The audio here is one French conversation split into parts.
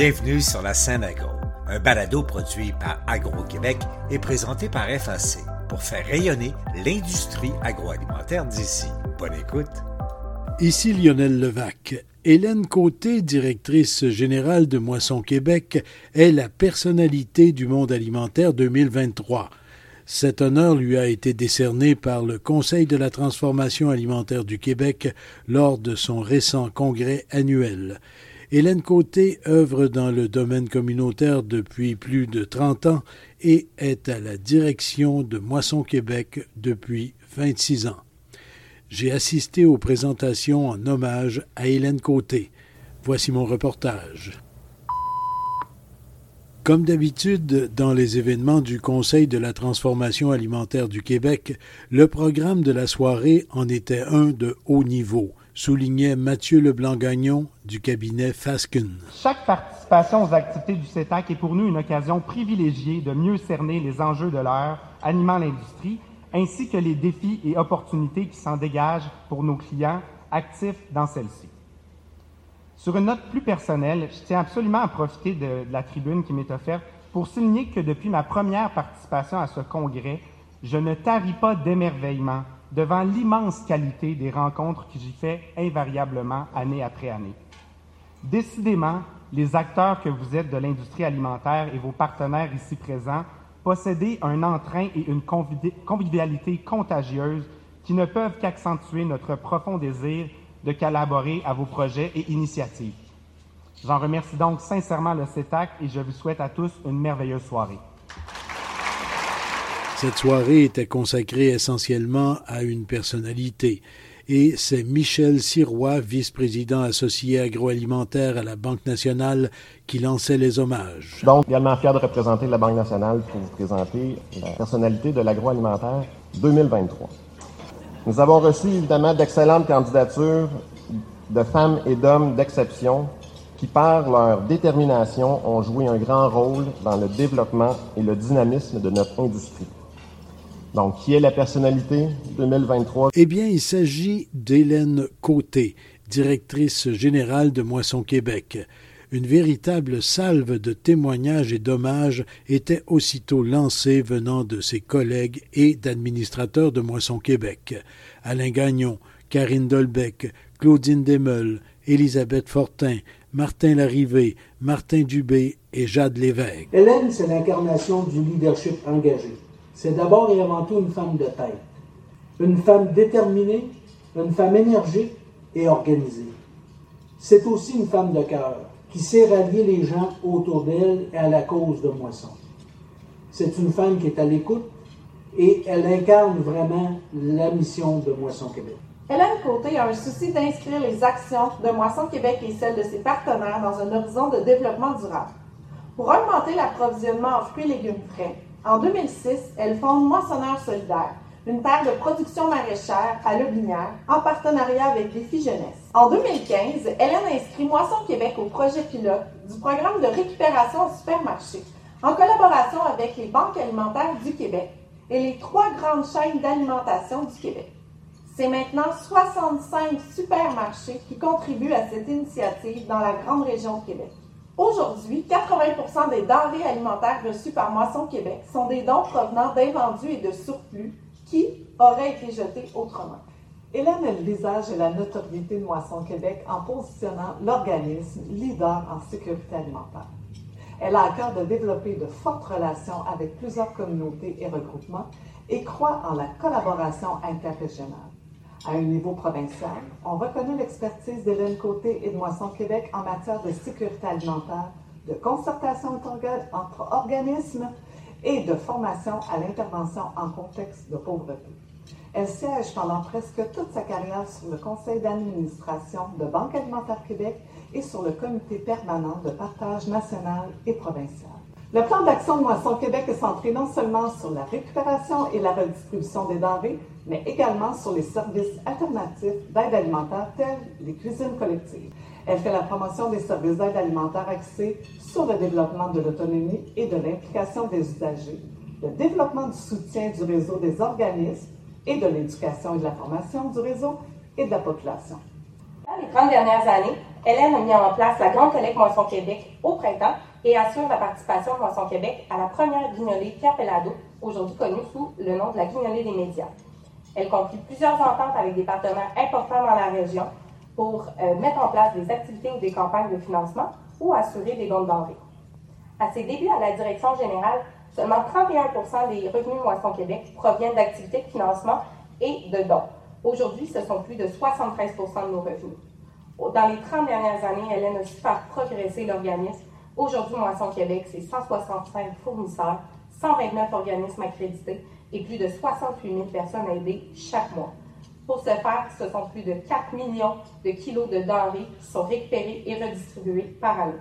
Bienvenue sur la scène agro, un balado produit par Agro-Québec et présenté par FAC pour faire rayonner l'industrie agroalimentaire d'ici. Bonne écoute. Ici Lionel Levac. Hélène Côté, directrice générale de Moisson Québec, est la personnalité du monde alimentaire 2023. Cet honneur lui a été décerné par le Conseil de la transformation alimentaire du Québec lors de son récent congrès annuel. Hélène Côté œuvre dans le domaine communautaire depuis plus de 30 ans et est à la direction de Moisson Québec depuis 26 ans. J'ai assisté aux présentations en hommage à Hélène Côté. Voici mon reportage. Comme d'habitude, dans les événements du Conseil de la transformation alimentaire du Québec, le programme de la soirée en était un de haut niveau, soulignait Mathieu Leblanc-Gagnon du cabinet Fasken. Chaque participation aux activités du CETAC est pour nous une occasion privilégiée de mieux cerner les enjeux de l'heure animant l'industrie, ainsi que les défis et opportunités qui s'en dégagent pour nos clients actifs dans celle-ci. Sur une note plus personnelle, je tiens absolument à profiter de, la tribune qui m'est offerte pour souligner que depuis ma première participation à ce congrès, je ne taris pas d'émerveillement devant l'immense qualité des rencontres que j'y fais invariablement année après année. Décidément, les acteurs que vous êtes de l'industrie alimentaire et vos partenaires ici présents possédez un entrain et une convivialité contagieuse qui ne peuvent qu'accentuer notre profond désir de collaborer à vos projets et initiatives. J'en remercie donc sincèrement le CETAC et je vous souhaite à tous une merveilleuse soirée. Cette soirée était consacrée essentiellement à une personnalité, et c'est Michel Sirois, vice-président associé agroalimentaire à la Banque nationale, qui lançait les hommages. Donc, également fier de représenter la Banque nationale pour vous présenter la personnalité de l'agroalimentaire 2023. Nous avons reçu évidemment d'excellentes candidatures de femmes et d'hommes d'exception qui, par leur détermination, ont joué un grand rôle dans le développement et le dynamisme de notre industrie. Donc, qui est la personnalité? 2023? Eh bien, il s'agit d'Hélène Côté, directrice générale de Moisson Québec une véritable salve de témoignages et d'hommages était aussitôt lancée venant de ses collègues et d'administrateurs de Moisson Québec. Alain Gagnon, Karine Dolbec, Claudine Desmeules, Élisabeth Fortin, Martin Larrivé, Martin Dubé et Jade Lévesque. Hélène, c'est l'incarnation du leadership engagé. C'est d'abord et avant tout une femme de tête, une femme déterminée, une femme énergique et organisée. C'est aussi une femme de cœur, qui sait rallier les gens autour d'elle et à la cause de Moisson. C'est une femme qui est à l'écoute et elle incarne vraiment la mission de Moisson Québec. Hélène Côté a un souci d'inscrire les actions de Moisson Québec et celles de ses partenaires dans un horizon de développement durable. Pour augmenter l'approvisionnement en fruits et légumes frais, en 2006, elle fonde Moissonneurs solidaires, une terre de production maraîchère à Lobinière, en partenariat avec Défi Jeunesse. En 2015, Hélène inscrit Moisson Québec au projet pilote du programme de récupération au supermarché, en collaboration avec les banques alimentaires du Québec et les trois grandes chaînes d'alimentation du Québec. C'est maintenant 65 supermarchés qui contribuent à cette initiative dans la grande région de Québec. Aujourd'hui, 80% des denrées alimentaires reçues par Moisson Québec sont des dons provenant d'invendus et de surplus qui aurait été jeté autrement. Hélène est le visage la notoriété de Moisson Québec en positionnant l'organisme leader en sécurité alimentaire. Elle a à cœur de développer de fortes relations avec plusieurs communautés et regroupements et croit en la collaboration interrégionale. À un niveau provincial, on reconnaît l'expertise d'Hélène Côté et de Moisson Québec en matière de sécurité alimentaire, de concertation entre organismes et de formation à l'intervention en contexte de pauvreté. Elle siège pendant presque toute sa carrière sur le conseil d'administration de Banque alimentaire Québec et sur le comité permanent de partage national et provincial. Le plan d'action de Moisson Québec est centré non seulement sur la récupération et la redistribution des denrées, mais également sur les services alternatifs d'aide alimentaire tels les cuisines collectives. Elle fait la promotion des services d'aide alimentaire axés sur le développement de l'autonomie et de l'implication des usagers, le développement du soutien du réseau des organismes et de l'éducation et de la formation du réseau et de la population. Dans les 30 dernières années, Hélène a mis en place la Grande Collecte Moisson Québec au printemps et assure la participation de Moisson Québec à la première guignolée Pierre Pellado, aujourd'hui connue sous le nom de la guignolée des médias. Elle conclut plusieurs ententes avec des partenaires importants dans la région pour euh, mettre en place des activités ou des campagnes de financement ou assurer des dons de denrées. À ses débuts à la direction générale, seulement 31% des revenus Moisson Québec proviennent d'activités de financement et de dons. Aujourd'hui, ce sont plus de 73% de nos revenus. Dans les 30 dernières années, Hélène a su faire progresser l'organisme. Aujourd'hui, Moisson Québec, c'est 165 fournisseurs, 129 organismes accrédités et plus de 68 000 personnes aidées chaque mois. Pour ce faire, ce sont plus de 4 millions de kilos de denrées qui sont récupérés et redistribués par année.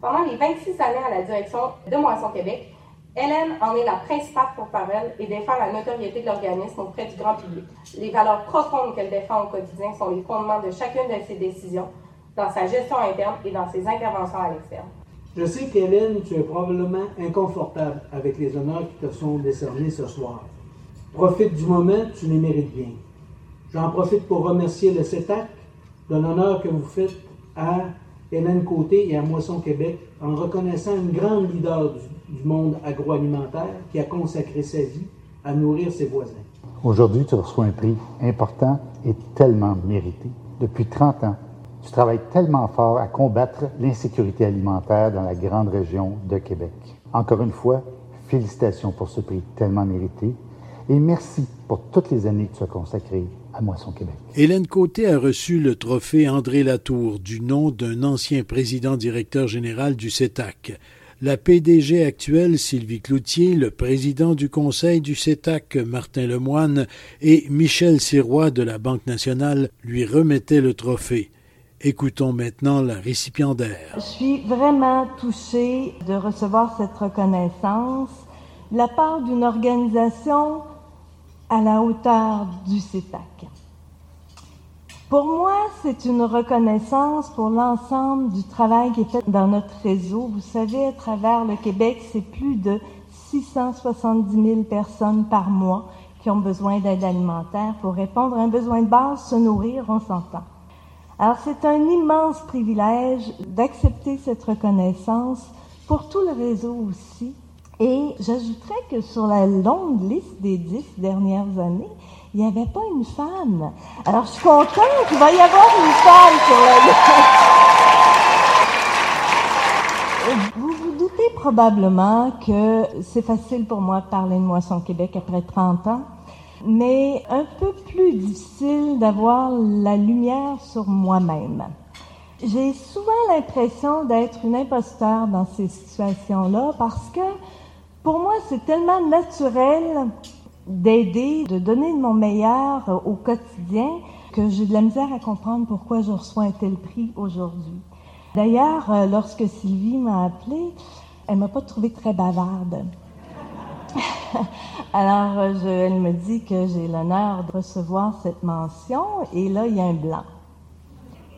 Pendant les 26 années à la direction de Moisson Québec, Hélène en est la principale porte-parole et défend la notoriété de l'organisme auprès du grand public. Les valeurs profondes qu'elle défend au quotidien sont les fondements de chacune de ses décisions, dans sa gestion interne et dans ses interventions à l'externe. Je sais qu'Hélène, tu es probablement inconfortable avec les honneurs qui te sont décernés ce soir. Profite du moment, tu les mérites bien. J'en profite pour remercier le CETAC de l'honneur que vous faites à Hélène Côté et à Moisson Québec en reconnaissant une grande leader du du monde agroalimentaire qui a consacré sa vie à nourrir ses voisins. Aujourd'hui, tu reçois un prix important et tellement mérité. Depuis 30 ans, tu travailles tellement fort à combattre l'insécurité alimentaire dans la grande région de Québec. Encore une fois, félicitations pour ce prix tellement mérité et merci pour toutes les années que tu as consacrées à Moisson Québec. Hélène Côté a reçu le trophée André Latour du nom d'un ancien président directeur général du CETAC la PDG actuelle Sylvie Cloutier, le président du conseil du CETAC Martin Lemoine et Michel Sirois de la Banque nationale lui remettaient le trophée. Écoutons maintenant la récipiendaire. Je suis vraiment touchée de recevoir cette reconnaissance de la part d'une organisation à la hauteur du CETAC. Pour moi, c'est une reconnaissance pour l'ensemble du travail qui est fait dans notre réseau. Vous savez, à travers le Québec, c'est plus de 670 000 personnes par mois qui ont besoin d'aide alimentaire pour répondre à un besoin de base, se nourrir, on s'entend. Alors c'est un immense privilège d'accepter cette reconnaissance pour tout le réseau aussi. Et j'ajouterais que sur la longue liste des dix dernières années, il n'y avait pas une femme. Alors, je suis contente qu'il va y avoir une femme sur la Vous vous doutez probablement que c'est facile pour moi de parler de Moisson Québec après 30 ans, mais un peu plus difficile d'avoir la lumière sur moi-même. J'ai souvent l'impression d'être une imposteur dans ces situations-là parce que pour moi, c'est tellement naturel d'aider, de donner de mon meilleur au quotidien, que j'ai de la misère à comprendre pourquoi je reçois un tel prix aujourd'hui. D'ailleurs, euh, lorsque Sylvie m'a appelée, elle m'a pas trouvée très bavarde. Alors, euh, elle me dit que j'ai l'honneur de recevoir cette mention, et là, il y a un blanc.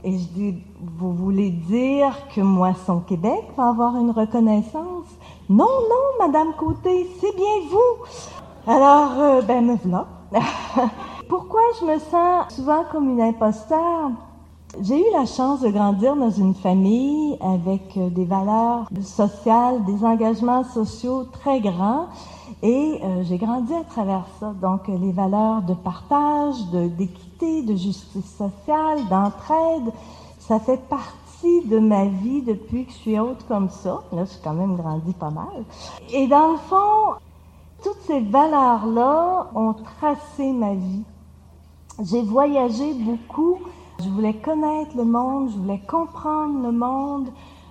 Et je dis, vous voulez dire que Moisson Québec va avoir une reconnaissance? Non, non, Madame Côté, c'est bien vous. Alors, euh, ben me voilà. Pourquoi je me sens souvent comme une imposteur? J'ai eu la chance de grandir dans une famille avec euh, des valeurs sociales, des engagements sociaux très grands et euh, j'ai grandi à travers ça. Donc les valeurs de partage, d'équité, de, justice sociale, d'entraide, ça fait partie de ma vie depuis que je suis haute comme ça. Là, j'ai quand même grandi pas mal. Et dans le fond, toutes ces valeurs-là ont tracé ma vie. J'ai voyagé beaucoup. Je voulais connaître le monde, je voulais comprendre le monde.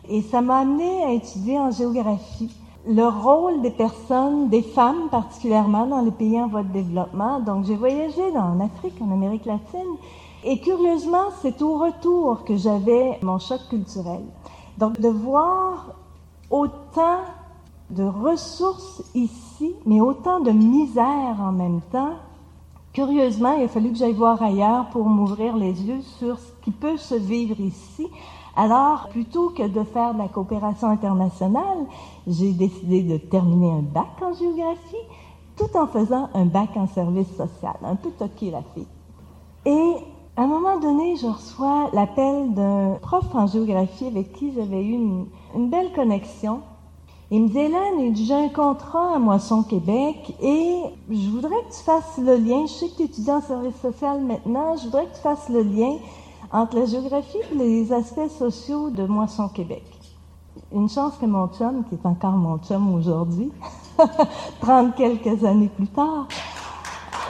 Et ça m'a amené à étudier en géographie le rôle des personnes, des femmes particulièrement dans les pays en voie de développement. Donc j'ai voyagé en Afrique, en Amérique latine. Et curieusement, c'est au retour que j'avais mon choc culturel. Donc de voir autant de ressources ici, mais autant de misère en même temps. Curieusement, il a fallu que j'aille voir ailleurs pour m'ouvrir les yeux sur ce qui peut se vivre ici. Alors, plutôt que de faire de la coopération internationale, j'ai décidé de terminer un bac en géographie tout en faisant un bac en service social. Un peu toqué la fille. Et À un moment donné, je reçois l'appel d'un prof en géographie avec qui j'avais eu une, belle connexion. Il me dit, Hélène, j'ai un contrat à Moisson Québec et je voudrais que tu fasses le lien. Je sais que tu étudies en service social maintenant. Je voudrais que tu fasses le lien entre la géographie et les aspects sociaux de Moisson Québec. Une chance que mon chum, qui est encore mon chum aujourd'hui, 30 quelques années plus tard,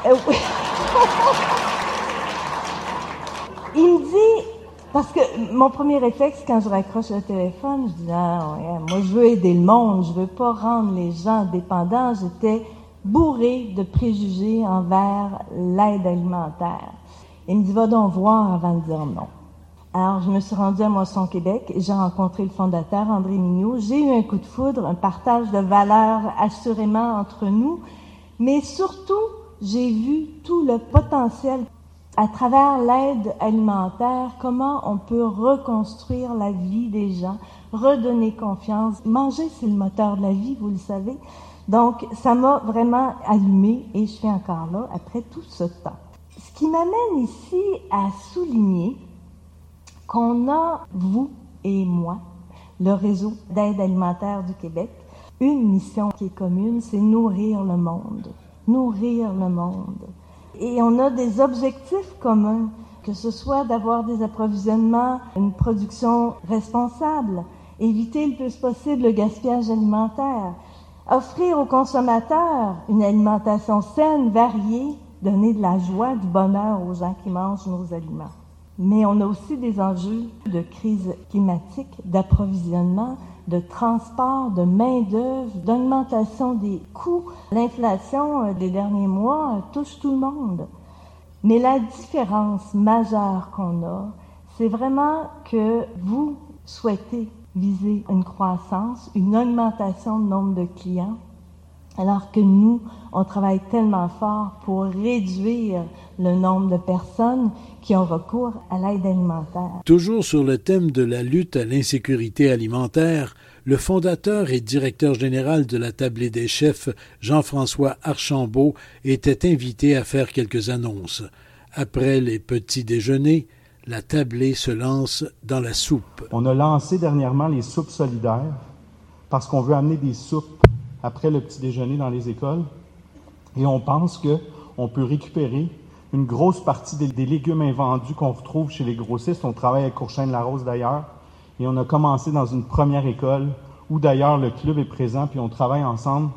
euh, il me dit, parce que mon premier réflexe quand je raccroche le téléphone, je dis ah moi je veux aider le monde, je veux pas rendre les gens dépendants. J'étais bourré de préjugés envers l'aide alimentaire. Il me dit va donc voir avant de dire non. Alors, je me suis rendue à Moisson, Québec. J'ai rencontré le fondateur, André Mignot. J'ai eu un coup de foudre, un partage de valeurs assurément entre nous. Mais surtout, j'ai vu tout le potentiel à travers l'aide alimentaire, comment on peut reconstruire la vie des gens, redonner confiance. Manger, c'est le moteur de la vie, vous le savez. Donc, ça m'a vraiment allumé et je suis encore là après tout ce temps. Ce qui m'amène ici à souligner qu'on a, vous et moi, le réseau d'aide alimentaire du Québec, une mission qui est commune, c'est nourrir le monde. Nourrir le monde. Et on a des objectifs communs, que ce soit d'avoir des approvisionnements, une production responsable, éviter le plus possible le gaspillage alimentaire, offrir aux consommateurs une alimentation saine, variée, donner de la joie, du bonheur aux gens qui mangent nos aliments. Mais on a aussi des enjeux de crise climatique, d'approvisionnement, de transport, de main-d'œuvre, d'augmentation des coûts. L'inflation euh, des derniers mois euh, touche tout le monde. Mais la différence majeure qu'on a, c'est vraiment que vous souhaitez viser une croissance, une augmentation du nombre de clients, alors que nous, on travaille tellement fort pour réduire le nombre de personnes qui ont recours à l'aide alimentaire. Toujours sur le thème de la lutte à l'insécurité alimentaire, le fondateur et directeur général de la Tablée des chefs, Jean-François Archambault, était invité à faire quelques annonces. Après les petits déjeuners, la tablée se lance dans la soupe. On a lancé dernièrement les soupes solidaires parce qu'on veut amener des soupes après le petit déjeuner dans les écoles. Et on pense qu'on peut récupérer une grosse partie des, légumes invendus qu'on retrouve chez les grossistes. On travaille avec Courchaine-Larose d'ailleurs. Et on a commencé dans une première école où d'ailleurs le club est présent, puis on travaille ensemble.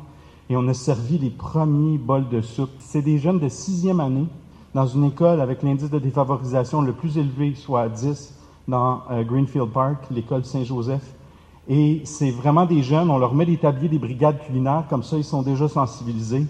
Et on a servi les premiers bols de soupe. C'est des jeunes de sixième année dans une école avec l'indice de défavorisation le plus élevé, soit 10, dans euh, Greenfield Park, l'école Saint-Joseph. Et c'est vraiment des jeunes, on leur met des tabliers, des brigades culinaires, comme ça ils sont déjà sensibilisés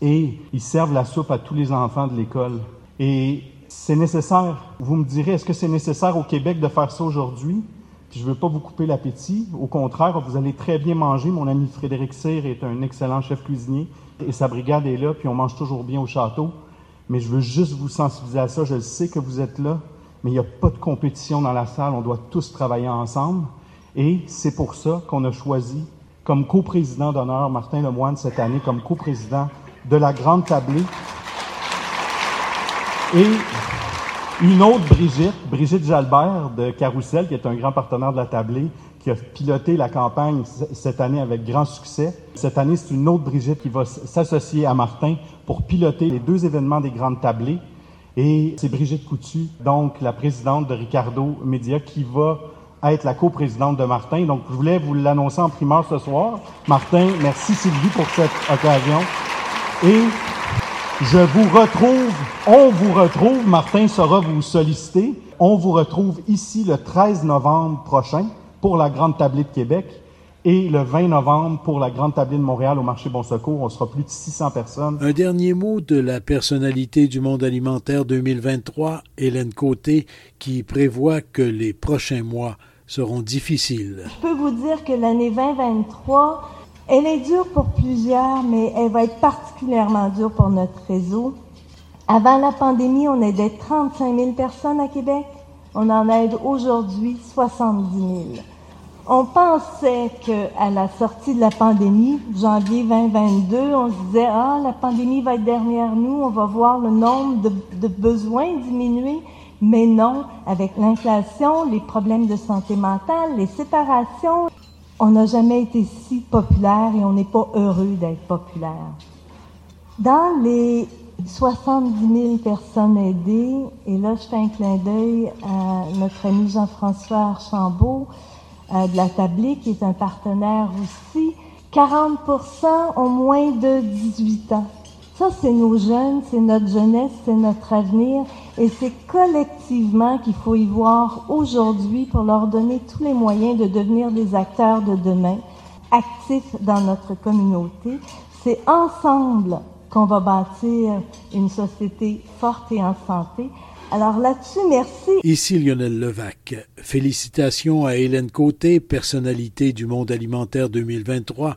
et ils servent la soupe à tous les enfants de l'école. Et c'est nécessaire. Vous me direz, est-ce que c'est nécessaire au Québec de faire ça aujourd'hui? Puis je ne veux pas vous couper l'appétit. Au contraire, vous allez très bien manger. Mon ami Frédéric Cyr est un excellent chef cuisinier et sa brigade est là, puis on mange toujours bien au château. Mais je veux juste vous sensibiliser à ça. Je sais que vous êtes là, mais il n'y a pas de compétition dans la salle. On doit tous travailler ensemble. Et c'est pour ça qu'on a choisi comme coprésident d'honneur Martin Lemoine cette année, comme coprésident de la Grande Tablée. Et une autre Brigitte, Brigitte Jalbert de Carousel, qui est un grand partenaire de la Tablée, qui a piloté la campagne cette année avec grand succès. Cette année, c'est une autre Brigitte qui va s'associer à Martin pour piloter les deux événements des Grandes Tablées. Et c'est Brigitte Coutu, donc la présidente de Ricardo Média, qui va être la coprésidente de Martin. Donc, je voulais vous l'annoncer en primeur ce soir. Martin, merci Sylvie pour cette occasion. Et je vous retrouve, on vous retrouve, Martin saura vous solliciter, on vous retrouve ici le 13 novembre prochain pour la Grande Tablée de Québec et le 20 novembre pour la Grande Tablée de Montréal au marché Bon Secours. On sera plus de 600 personnes. Un dernier mot de la personnalité du monde alimentaire 2023, Hélène Côté, qui prévoit que les prochains mois seront difficiles. Je peux vous dire que l'année 2023 elle est dure pour plusieurs, mais elle va être particulièrement dure pour notre réseau. Avant la pandémie, on aidait 35 000 personnes à Québec. On en aide aujourd'hui 70 000. On pensait qu'à la sortie de la pandémie, janvier 2022, on se disait, ah, la pandémie va être derrière nous, on va voir le nombre de, de besoins diminuer. Mais non, avec l'inflation, les problèmes de santé mentale, les séparations, on n'a jamais été si populaire et on n'est pas heureux d'être populaire. Dans les 70 000 personnes aidées, et là je fais un clin d'œil à notre ami Jean-François Archambault euh, de la Tablée, qui est un partenaire aussi, 40% ont moins de 18 ans. Ça, c'est nos jeunes, c'est notre jeunesse, c'est notre avenir, et c'est collectivement qu'il faut y voir aujourd'hui pour leur donner tous les moyens de devenir des acteurs de demain, actifs dans notre communauté. C'est ensemble qu'on va bâtir une société forte et en santé. Alors là-dessus, merci. Ici Lionel Levac. Félicitations à Hélène Côté, personnalité du monde alimentaire 2023,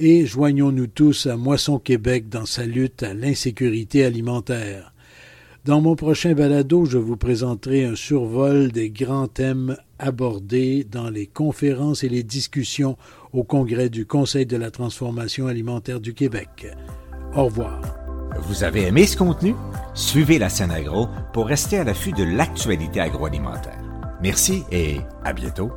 et joignons-nous tous à Moisson Québec dans sa lutte à l'insécurité alimentaire. Dans mon prochain balado, je vous présenterai un survol des grands thèmes abordés dans les conférences et les discussions au Congrès du Conseil de la transformation alimentaire du Québec. Au revoir. Vous avez aimé ce contenu? Suivez la scène agro pour rester à l'affût de l'actualité agroalimentaire. Merci et à bientôt.